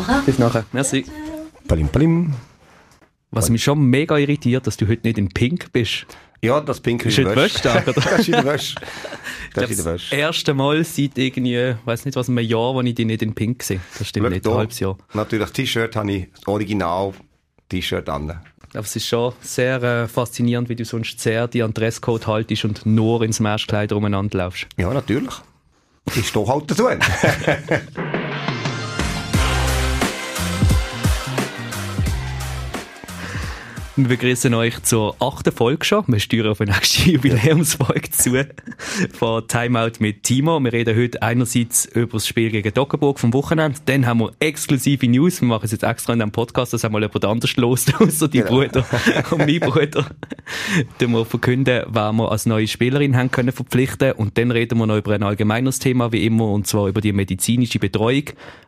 nachher. Bis nachher. Merci. Palim, palim. Was mich schon mega irritiert, dass du heute nicht in Pink bist. Ja, das Pink ist Ist in der Wäsche, oder? Das ist in der Wäsche. Ich Das glaube, ist in der das erste Mal seit irgendwie, weiß nicht was, einem Jahr, wo ich dich nicht in Pink sehe. Das stimmt Schau nicht, da. ein halbes Jahr. Natürlich, das T-Shirt habe ich, das Original-T-Shirt an. Aber es ist schon sehr äh, faszinierend, wie du sonst sehr die an den Dresscode haltest und nur ins Matchkleid umeinander laufst. Ja, natürlich. Ich stehe halt dazu. Wir begrüßen euch zur achten Folge schon. Wir steuern auf eine nächste Jubiläumsfolge zu von Timeout mit Timo. Wir reden heute einerseits über das Spiel gegen Dockenburg vom Wochenende. Dann haben wir exklusive News. Wir machen es jetzt extra in diesem Podcast, dass einmal jemand anders los, außer die Bruder und mein Bruder. Dann wir verkünden, wer wir als neue Spielerin haben können verpflichten. Und dann reden wir noch über ein allgemeines Thema, wie immer, und zwar über die medizinische Betreuung,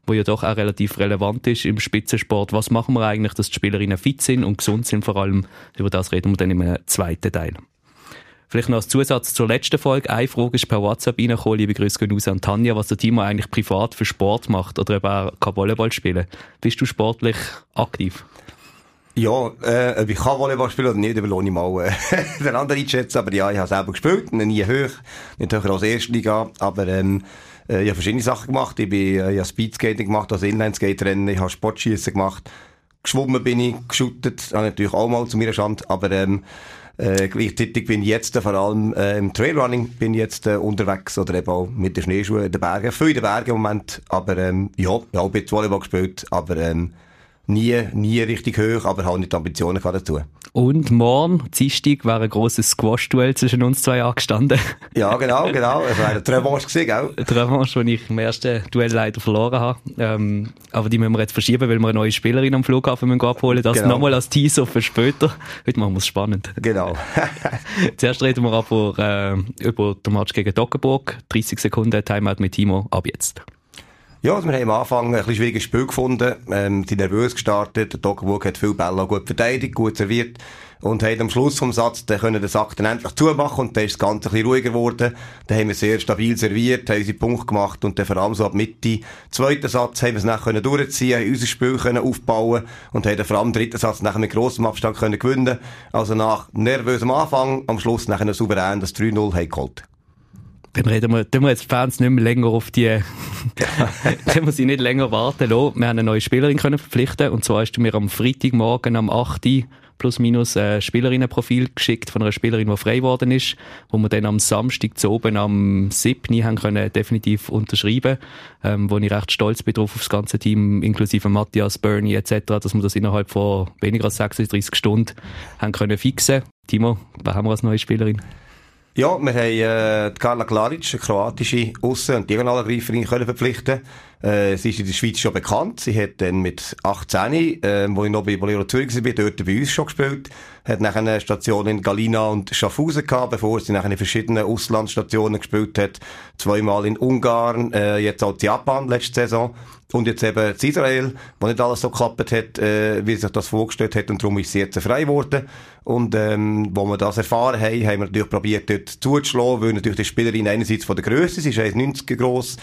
wo ja doch auch relativ relevant ist im Spitzensport. Was machen wir eigentlich, dass die Spielerinnen fit sind und gesund sind vor allem? Über das reden wir dann im zweiten Teil. Vielleicht noch als Zusatz zur letzten Folge. Eine Frage ist per WhatsApp reingekommen. Liebe Grüße gehen raus an Tanja, was der Timo eigentlich privat für Sport macht oder ob er kann Volleyball spielen Bist du sportlich aktiv? Ja, äh, ob ich kann Volleyball spielen oder nicht, überlohne ich mal äh, den anderen einschätzen. Aber ja, ich habe selber gespielt, nie hoch, nicht höher als Erstliga, aber ähm, äh, ich habe verschiedene Sachen gemacht. Ich, bin, äh, ich habe Speedskating gemacht, also Inlineskate-Rennen, ich habe Sportschießen gemacht, geschwommen bin ich, geschuttet, habe natürlich auch mal zu meiner Schande, aber ähm, äh, gleichzeitig bin ich jetzt äh, vor allem äh, im Trailrunning bin jetzt äh, unterwegs oder eben auch mit den Schneeschuhen in den Bergen, viel in den Bergen im Moment, aber ähm, ja, ja, ich bin Volleyball gespielt, aber ähm, nie, nie richtig hoch, aber halt nicht die Ambitionen dazu. Und morgen, Dienstag, wäre ein grosses Squash-Duell zwischen uns zwei angestanden. Ja, genau, genau. Es wäre eine Revanche gewesen, gell? Die Revanche, die ich im ersten Duell leider verloren habe. Ähm, aber die müssen wir jetzt verschieben, weil wir eine neue Spielerin am Flughafen müssen abholen Das Genau. nochmal als Teaser für später. Heute machen wir es spannend. Genau. Zuerst reden wir aber äh, über den Match gegen Dockenburg. 30 Sekunden Timeout mit Timo. Ab jetzt. Ja, also wir haben am Anfang ein bisschen schwieriges Spiel gefunden, ähm, sind nervös gestartet, der Doggenburg hat viel Bälle gut verteidigt, gut serviert und haben am Schluss vom Satz dann können den Sack dann endlich zumachen und dann ist das Ganze ein bisschen ruhiger geworden. Dann haben wir sehr stabil serviert, haben unsere Punkte gemacht und dann vor allem so ab Mitte, zweiten Satz haben wir es nachher können durchziehen, haben unser Spiel können aufbauen und haben dann vor allem dritten Satz nachher mit grossem Abstand können gewinnen. Also nach nervösem Anfang, am Schluss nachher souverän das 3-0 haben geholt. Dann reden wir, tun wir jetzt die Fans nicht mehr länger auf die, können wir sie nicht länger warten lassen. Wir haben eine neue Spielerin können verpflichten und zwar hast du mir am Freitagmorgen am 8. plus minus ein Spielerinnenprofil geschickt von einer Spielerin, die frei geworden ist, wo wir dann am Samstag zu oben am 7. haben können definitiv unterschreiben, ähm, wo ich recht stolz bin drauf auf das ganze Team, inklusive Matthias, Bernie etc., dass wir das innerhalb von weniger als 36 Stunden haben können fixen. Timo, wer haben wir als neue Spielerin? Ja, wir haben äh, die Carla Klaric, eine kroatische Aussen- und Diagonalangreiferin, können verpflichten. Äh, sie ist in der Schweiz schon bekannt. Sie hat dann mit 18, äh, wo ich noch bei Bolero Zürich war, dort bei uns schon gespielt. Hat nachher eine Station in Galina und Schaffhausen gehabt, bevor sie nachher in verschiedenen Auslandsstationen gespielt hat. Zweimal in Ungarn, äh, jetzt auch in Japan letzte Saison. Und jetzt eben in Israel, wo nicht alles so geklappt hat, äh, wie sich das vorgestellt hat. Und darum ist sie jetzt frei geworden. Und ähm, wo wir das erfahren haben, haben wir natürlich probiert, dort zuzuschlagen, weil natürlich die Spielerin einerseits von der Größe, sie ist 1,90 groß,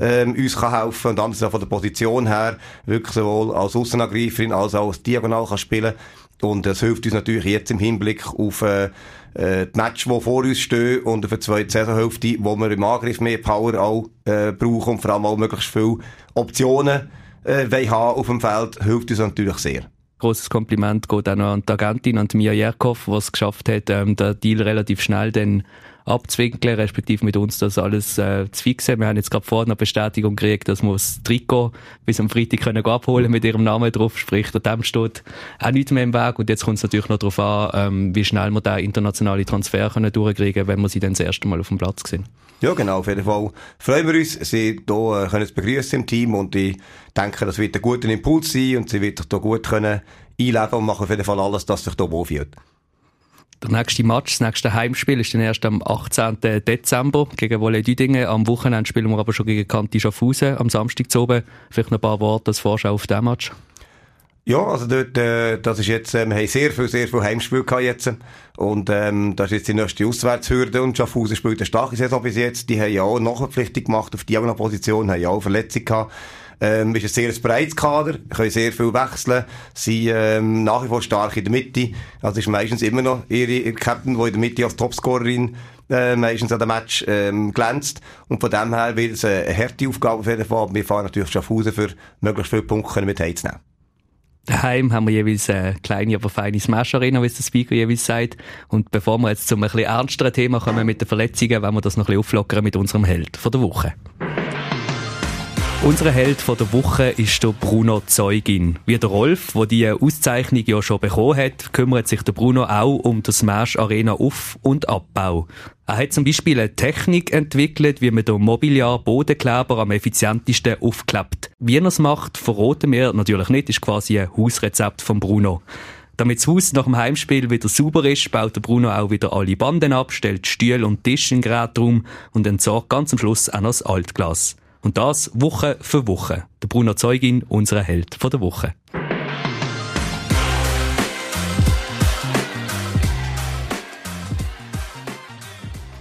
ähm, uns kann helfen und andererseits auch von der Position her wirklich sowohl als Aussenangreiferin als auch als Diagonal kann spielen. Und das hilft uns natürlich jetzt im Hinblick auf äh, äh, die Match, die vor uns stehen und auf eine zweite Saisonhälfte, wo wir im Angriff mehr Power auch äh, brauchen und vor allem auch möglichst viele Optionen äh, haben auf dem Feld, hilft uns natürlich sehr. Großes Kompliment geht auch noch an die Agentin, an die Mia Jerkov, die es geschafft hat, ähm, den Deal relativ schnell dann abzuwinkeln, respektive mit uns das alles äh, zu fixen. Wir haben jetzt gerade vorhin eine Bestätigung gekriegt, dass wir das Trikot bis am Freitag können abholen mit ihrem Namen drauf, sprich, da dem steht auch nichts mehr im Weg und jetzt kommt es natürlich noch darauf an, ähm, wie schnell wir da internationale Transfer können durchkriegen, wenn wir sie dann das erste Mal auf dem Platz sehen. Ja, genau, auf jeden Fall freuen wir uns, Sie hier äh, können begrüßen im Team und ich denke, das wird ein guter Impuls sein und sie wird sich hier gut können einleben und machen auf jeden Fall alles, dass sich hier wohlfühlt. Der nächste Match, das nächste Heimspiel ist dann erst am 18. Dezember gegen Wolle Düdingen. Am Wochenende spielen wir aber schon gegen Kanti Schaffhausen am Samstag zu oben. Vielleicht noch ein paar Worte als Vorschau auf den Match. Ja, also dort, äh, das ist jetzt, äh, wir haben sehr viel, sehr viel Heimspiel gehabt jetzt. Und, ähm, das ist jetzt die nächste Auswärtshürde und Schaffhausen spielt eine starke Saison bis jetzt. Die haben ja auch Nachverpflichtung gemacht auf die Position, haben ja auch Verletzung gehabt. Ähm, ist ein sehr breites Kader, können sehr viel wechseln, sind ähm, nach wie vor stark in der Mitte. Also ist meistens immer noch ihre, ihre Captain, die in der Mitte als Topscorerin äh, meistens an dem Match ähm, glänzt. Und von dem her wird es eine harte Aufgabe auf jeden Fall. Wir fahren natürlich Schaffhausen für möglichst viele Punkte mit heimzunehmen. Daheim haben wir jeweils eine kleine, aber feine Smash-Arena, wie es der Speaker jeweils sagt. Und bevor wir jetzt zum ein bisschen ernsteren Thema kommen mit den Verletzungen, wollen wir das noch ein bisschen auflockern mit unserem Held von der Woche. Unser Held von der Woche ist der Bruno Zeugin. Wie der Rolf, der diese Auszeichnung ja schon bekommen hat, kümmert sich der Bruno auch um das Smash Arena Auf- und Abbau. Er hat zum Beispiel eine Technik entwickelt, wie man den Mobiliar Bodenkleber am effizientesten aufklappt. Wie er es macht, verraten wir natürlich nicht, ist quasi ein Hausrezept von Bruno. Damit das Haus nach dem Heimspiel wieder sauber ist, baut der Bruno auch wieder alle Banden ab, stellt Stühle und Tisch in Gerätraum und entsorgt ganz am Schluss auch noch das Altglas. Und das Woche für Woche. Der Bruno Zeugin, unser Held der Woche.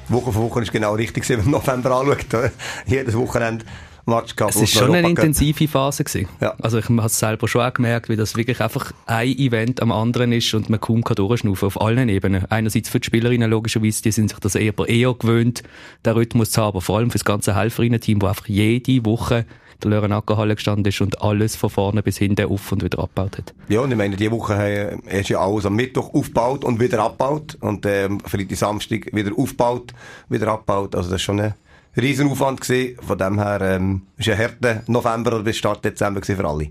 Woche für Woche ist genau richtig, wenn man November anschaut. Jedes Wochenende Match gehabt. Es war schon eine intensive Phase gewesen. Ja. Also ich habe es selber schon auch gemerkt, wie das wirklich einfach ein Event am anderen ist und man kaum kann durchschnaufen auf allen Ebenen. Einerseits für die Spielerinnen logischerweise, die sind sich das eher, eher gewöhnt, den Rhythmus zu haben, aber vor allem für das ganze Helferinnen-Team, wo einfach jede Woche der Lörenacker gestanden ist und alles von vorne bis hinten auf und wieder abgebaut hat. Ja, und ich meine, diese Woche haben, ist ja alles am Mittwoch aufgebaut und wieder abgebaut und ähm, Freitag, Samstag wieder aufgebaut, wieder abgebaut. Also das ist schon eine Riesenaufwand gewesen. Von dem her, ähm, ist ein harter November oder bis Start Dezember für alle.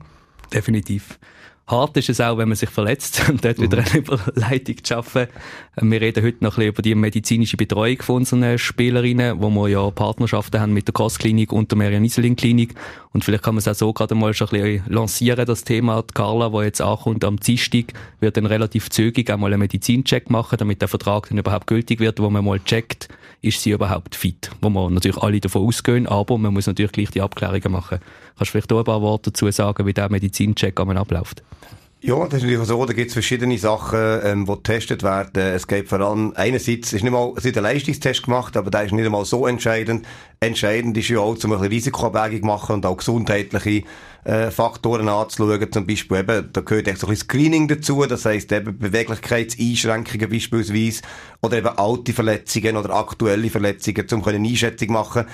Definitiv. Hart ist es auch, wenn man sich verletzt und dort mhm. wieder eine Überleitung zu schaffen. Wir reden heute noch ein bisschen über die medizinische Betreuung von unseren Spielerinnen, wo wir ja Partnerschaften haben mit der Kostklinik und der Merian Iselin Klinik. Und vielleicht kann man es auch so gerade mal schon ein bisschen lancieren, das Thema. Die Carla, die jetzt ankommt am Dienstag, wird dann relativ zügig einmal einen Medizincheck machen, damit der Vertrag dann überhaupt gültig wird, wo man mal checkt, ist sie überhaupt fit? Wo wir natürlich alle davon ausgehen, aber man muss natürlich gleich die Abklärungen machen. Kannst du vielleicht auch ein paar Worte dazu sagen, wie der Medizincheck abläuft? Ja, das ist natürlich so, da gibt es verschiedene Sachen, ähm, die getestet werden. Es geht vor allem, einerseits ist nicht mal, es wird ein Leistungstest gemacht, aber der ist nicht einmal so entscheidend. Entscheidend ist ja auch, zum ein Risikoabwägung machen und auch gesundheitliche äh, Faktoren anzuschauen. Zum Beispiel eben, da gehört echt so ein bisschen Screening dazu, das heisst eben Beweglichkeitseinschränkungen beispielsweise, oder eben alte Verletzungen oder aktuelle Verletzungen, um eine Einschätzung machen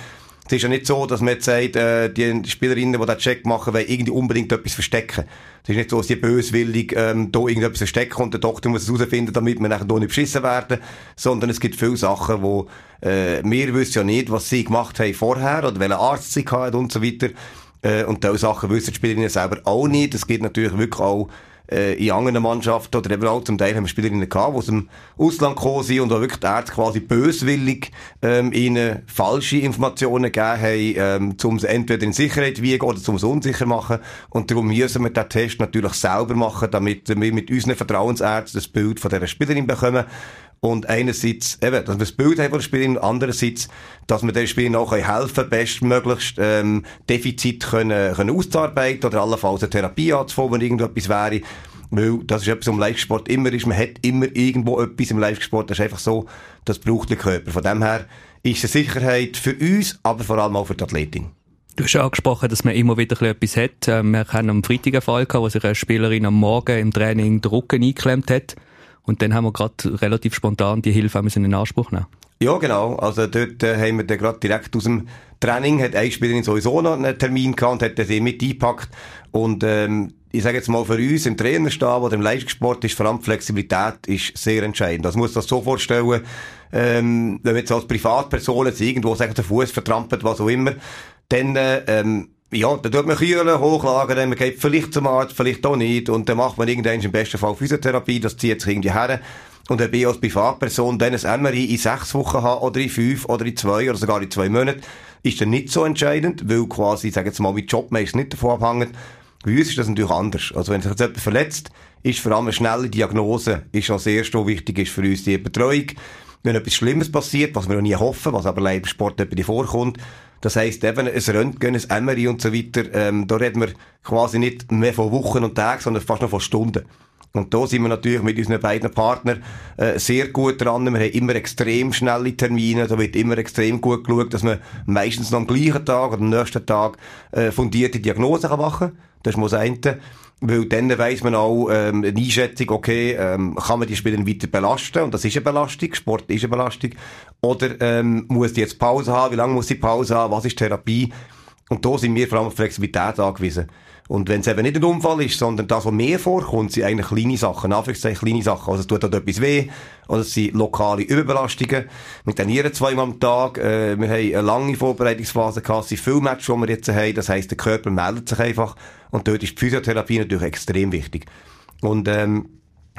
es ist ja nicht so, dass man jetzt sagt, äh, die Spielerinnen, die den Check machen, wollen irgendwie unbedingt etwas verstecken. Es ist nicht so, dass die böswillig ähm, da irgendetwas verstecken und der Doktor muss es herausfinden, damit wir nachher hier nicht beschissen werden. Sondern es gibt viele Sachen, wo äh, wir wissen ja nicht, was sie gemacht haben vorher oder welchen Arzt sie hatten und so weiter. Äh, und diese Sachen wissen die Spielerinnen selber auch nicht. Es gibt natürlich wirklich auch äh, in anderen Mannschaften oder eben auch zum Teil haben wir Spielerinnen gehabt, die aus dem Ausland gekommen sind und wo wirklich die Ärzte quasi böswillig ähm, ihnen falsche Informationen gegeben haben, ähm, um sie entweder in Sicherheit wiegen oder um sie unsicher machen. Und darum müssen wir den Test natürlich selber machen, damit wir mit unseren Vertrauensärzten das Bild von dieser Spielerin bekommen. Und einerseits, eben, dass wir das Bild haben von der Spielerin, andererseits, dass wir den Spielern auch helfen können, bestmöglichst, ähm, Defizit können, können auszuarbeiten oder allenfalls eine Therapie anzufangen, wenn irgendetwas wäre. Weil das ist etwas, was im Live-Sport immer ist. Man hat immer irgendwo etwas im Live-Sport. Das ist einfach so, das braucht der Körper. Von dem her ist es eine Sicherheit für uns, aber vor allem auch für die Athletin. Du hast angesprochen, dass man immer wieder etwas hat. Ähm, wir haben am Freitag einen Fall gehabt, wo sich eine Spielerin am Morgen im Training den Rücken eingeklemmt hat. Und dann haben wir gerade relativ spontan die Hilfe in Anspruch nehmen. Ja, genau. Also dort äh, haben wir dann gerade direkt aus dem Training, hat eine Spielerin sowieso noch einen Termin gehabt und hat sie mit eingepackt. Und ähm, ich sage jetzt mal für uns im Trainerstab oder im Leistungssport ist vor allem Flexibilität ist sehr entscheidend. Das muss das so vorstellen, ähm, wenn wir jetzt als Privatperson jetzt irgendwo sagen, der Fuß vertrampelt, was auch immer, dann äh, ähm, ja, dann tut man Kühlen hochlagern, man geht vielleicht zum Arzt, vielleicht auch nicht, und dann macht man irgendwann im besten Fall Physiotherapie, das zieht sich irgendwie her. Und wenn ich als Privatperson dann ein MRI in sechs Wochen habe, oder in fünf, oder in zwei, oder sogar in zwei Monaten, ist dann nicht so entscheidend, weil quasi, ich sage jetzt mal, mein Job meist nicht davon abhängt. Bei uns ist das natürlich anders. Also wenn sich jetzt jemand verletzt, ist vor allem eine schnelle Diagnose, ist was wichtig ist für uns die Betreuung. Wenn etwas Schlimmes passiert, was wir noch nie hoffen, was aber leider im Sport etwas vorkommt, das heisst eben, ein Röntgen, ein MRI und so weiter, ähm, da reden wir quasi nicht mehr von Wochen und Tagen, sondern fast noch von Stunden. Und da sind wir natürlich mit unseren beiden Partnern äh, sehr gut dran. Wir haben immer extrem schnelle Termine. Da wird immer extrem gut geschaut, dass man meistens noch am gleichen Tag oder am nächsten Tag äh, fundierte Diagnosen machen kann. Das ist mal. Weil dann weiss man auch ähm, eine Einschätzung, okay, ähm, kann man die Spieler weiter belasten? Und das ist eine Belastung, Sport ist eine Belastung. Oder ähm, muss die jetzt Pause haben? Wie lange muss die Pause haben? Was ist Therapie? Und da sind wir vor allem auf Flexibilität angewiesen. Und wenn es eben nicht ein Unfall ist, sondern das, was mehr vorkommt, sind eigentlich kleine Sachen, Anführungszeichen kleine Sachen. Also es tut halt etwas weh, oder es sind lokale Überbelastungen. Wir trainieren zweimal am Tag, äh, wir haben eine lange Vorbereitungsphase gehabt, es sind viele Matches, die wir jetzt haben, das heisst, der Körper meldet sich einfach und dort ist die Physiotherapie natürlich extrem wichtig. Und ähm,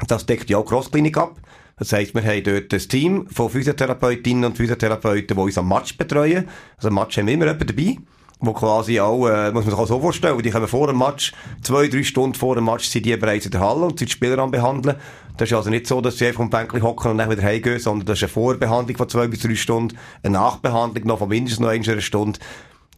das deckt ja auch Crossklinik ab. Das heisst, wir haben dort ein Team von Physiotherapeutinnen und Physiotherapeuten, die uns am Match betreuen. Also am Match haben wir immer jemanden dabei wo quasi auch, äh, muss man sich auch so vorstellen, die kommen vor dem Match, zwei, drei Stunden vor dem Match sind die bereits in der Halle und sind die Spieler am behandeln. Das ist also nicht so, dass sie einfach am Bänkchen hocken und dann wieder heimgehen, sondern das ist eine Vorbehandlung von zwei bis drei Stunden, eine Nachbehandlung noch von mindestens noch einer Stunde.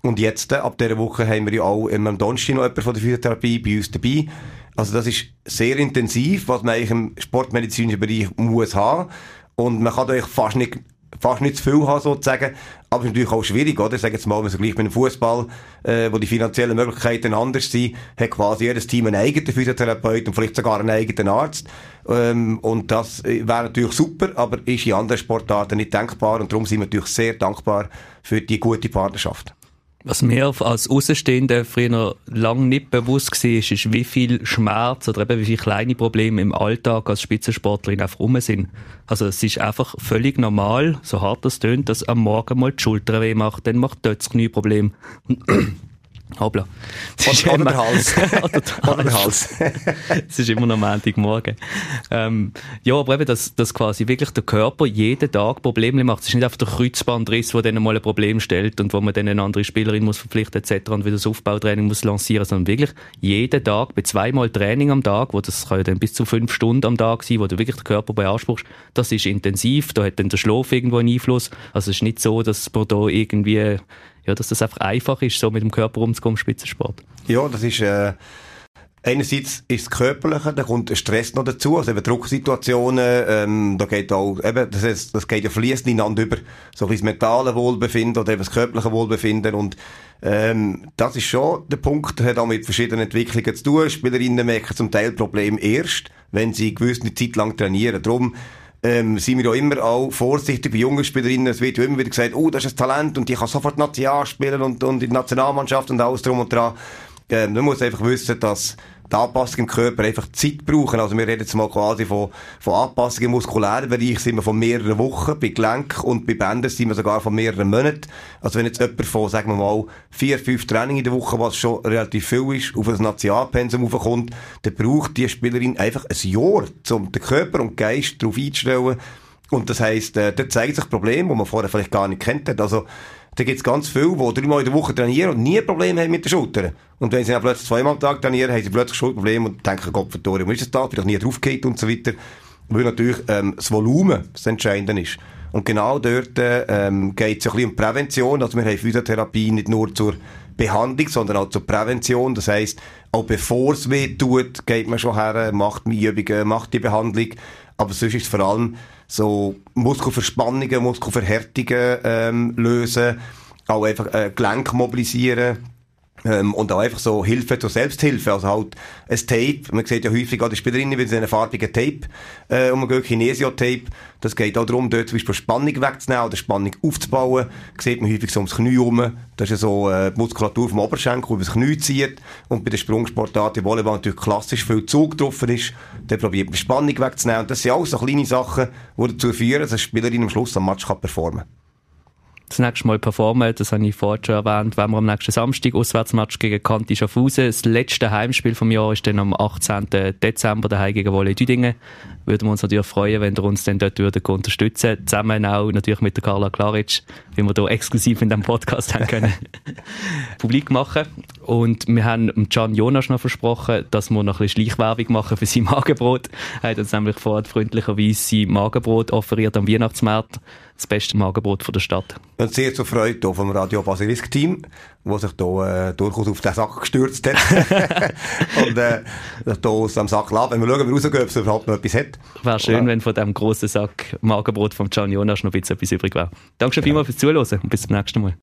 Und jetzt, äh, ab dieser Woche, haben wir ja auch immer am Donnerstag noch jemanden von der Physiotherapie bei uns dabei. Also das ist sehr intensiv, was man eigentlich im sportmedizinischen Bereich muss haben. Und man kann da fast nicht fast nicht zu viel haben, sozusagen. Aber es ist natürlich auch schwierig, oder? Sag jetzt mal, wenn man vergleicht mit dem Fußball, äh, wo die finanziellen Möglichkeiten anders sind, hat quasi jedes Team einen eigenen Physiotherapeut und vielleicht sogar einen eigenen Arzt. Ähm, und das äh, wäre natürlich super, aber ist in anderen Sportarten nicht denkbar und darum sind wir natürlich sehr dankbar für die gute Partnerschaft. Was mir als Außenstehender früher lange nicht bewusst war, ist, ist, wie viel Schmerz oder eben wie viele kleine Probleme im Alltag als Spitzensportlerin einfach rum sind. Also es ist einfach völlig normal, so hart das tönt, dass am Morgen mal die Schulter weh macht, dann macht dort das Knieproblem. Hoppla. Oder, oder der Hals. oder der Hals. es ist immer noch Montagmorgen. Ähm, ja, aber eben, dass, dass quasi wirklich der Körper jeden Tag Probleme macht. Es ist nicht einfach der Kreuzbandriss, der dann mal ein Problem stellt und wo man dann eine andere Spielerin muss verpflichten etc. und wieder das Aufbautraining muss lancieren, sondern wirklich jeden Tag, bei zweimal Training am Tag, wo das kann ja dann bis zu fünf Stunden am Tag sein, wo du wirklich den Körper beanspruchst, das ist intensiv, da hat dann der Schlaf irgendwo einen Einfluss. Also es ist nicht so, dass man da irgendwie ja, dass das einfach einfach ist, so mit dem Körper im Spitzensport. Ja, das ist, äh, einerseits ist das Körperliche, da kommt Stress noch dazu, also eben Drucksituationen, ähm, da geht auch, eben, das, heißt, das geht ja fließend ineinander über, so ein das mentale Wohlbefinden oder eben das körperliche Wohlbefinden und, ähm, das ist schon der Punkt, der hat auch mit verschiedenen Entwicklungen zu tun. Spielerinnen merken zum Teil Probleme erst, wenn sie gewisse Zeit lang trainieren. Darum, ähm, sind wir ja immer auch vorsichtig bei jungen Spielerinnen. Es wird immer wieder gesagt, oh, das ist ein Talent und die kann sofort National spielen und, und in der Nationalmannschaft und alles drum und dran. Ähm, man muss einfach wissen, dass die Anpassung im Körper einfach Zeit brauchen. Also wir reden jetzt mal quasi von, von Anpassungen im muskulären Bereich sind wir von mehreren Wochen, bei Gelenk und bei Bändern sind wir sogar von mehreren Monaten. Also wenn jetzt jemand von, sagen wir mal, vier, fünf Training in der Woche, was schon relativ viel ist, auf ein Nationalpensum aufkommt, dann braucht die Spielerin einfach ein Jahr, um den Körper und den Geist darauf einzustellen. Und das heisst, äh, da zeigt sich Probleme, die man vorher vielleicht gar nicht kennt hat. Also, da gibt's ganz viele, die dreimal in der Woche trainieren und nie Probleme haben mit den Schultern. Und wenn sie dann plötzlich zweimal am Tag trainieren, haben sie plötzlich Schulterprobleme und denken, Gott verdammt, ist das da? Bin doch nie draufgeht und so weiter. Weil natürlich ähm, das Volumen das Entscheidende ist. Und genau dort ähm, geht es ein bisschen um Prävention. Also wir haben Physiotherapie nicht nur zur Behandlung, sondern auch zur Prävention. Das heisst, auch bevor es weh tut, geht man schon her, macht die Übungen, macht die Behandlung. Aber sonst ist es vor allem so Muskelverspannungen, Muskelverhärtungen ähm, lösen, auch einfach äh, Gelenk mobilisieren. Ähm, und auch einfach so Hilfe zur Selbsthilfe. Also halt ein Tape. Man sieht ja häufig an den Spielerinnen, sie einen farbigen Tape äh, umgehen, Kinesio-Tape. Das geht auch darum, dort zum Beispiel Spannung wegzunehmen oder Spannung aufzubauen. Das sieht man häufig so ums Knie herum. Das ist ja so äh, die Muskulatur vom Oberschenkel, die über das Knie zieht. Und bei der Sprungsportart, im Volleyball natürlich klassisch viel Zug drauf ist. Dann probiert man Spannung wegzunehmen. Und das sind auch so kleine Sachen, die dazu führen, dass eine Spielerin am Schluss am Match kann performen kann das nächste Mal performen. Das habe ich vorhin schon erwähnt. Wenn wir am nächsten Samstag Auswärtsmatch gegen Kanti Schaffhausen. Das letzte Heimspiel vom Jahr ist dann am 18. Dezember daheim gegen Wolle Düdingen. Würden wir uns natürlich freuen, wenn ihr uns dann dort würdet unterstützen Zusammen auch natürlich mit der Carla Klaric, wie wir hier exklusiv in diesem Podcast haben können, publik machen. Und wir haben Can Jonas noch versprochen, dass wir noch ein bisschen Schleichwerbung machen für sein Magenbrot. Er hat uns nämlich vorher freundlicherweise sein Magenbrot offeriert am Weihnachtsmarkt das beste Magenbrot von der Stadt. Und sehr zur Freude vom Radio Basilisk-Team, das sich da äh, durchaus auf den Sack gestürzt hat. und äh, da aus dem Sack lassen. Wenn wir schauen, wie rausgehen, ob es überhaupt noch etwas hat. Wäre schön, ja. wenn von diesem grossen Sack Magenbrot von Gian Jonas noch ein bisschen etwas übrig wäre. Danke schon ja. vielmals fürs Zuhören und bis zum nächsten Mal.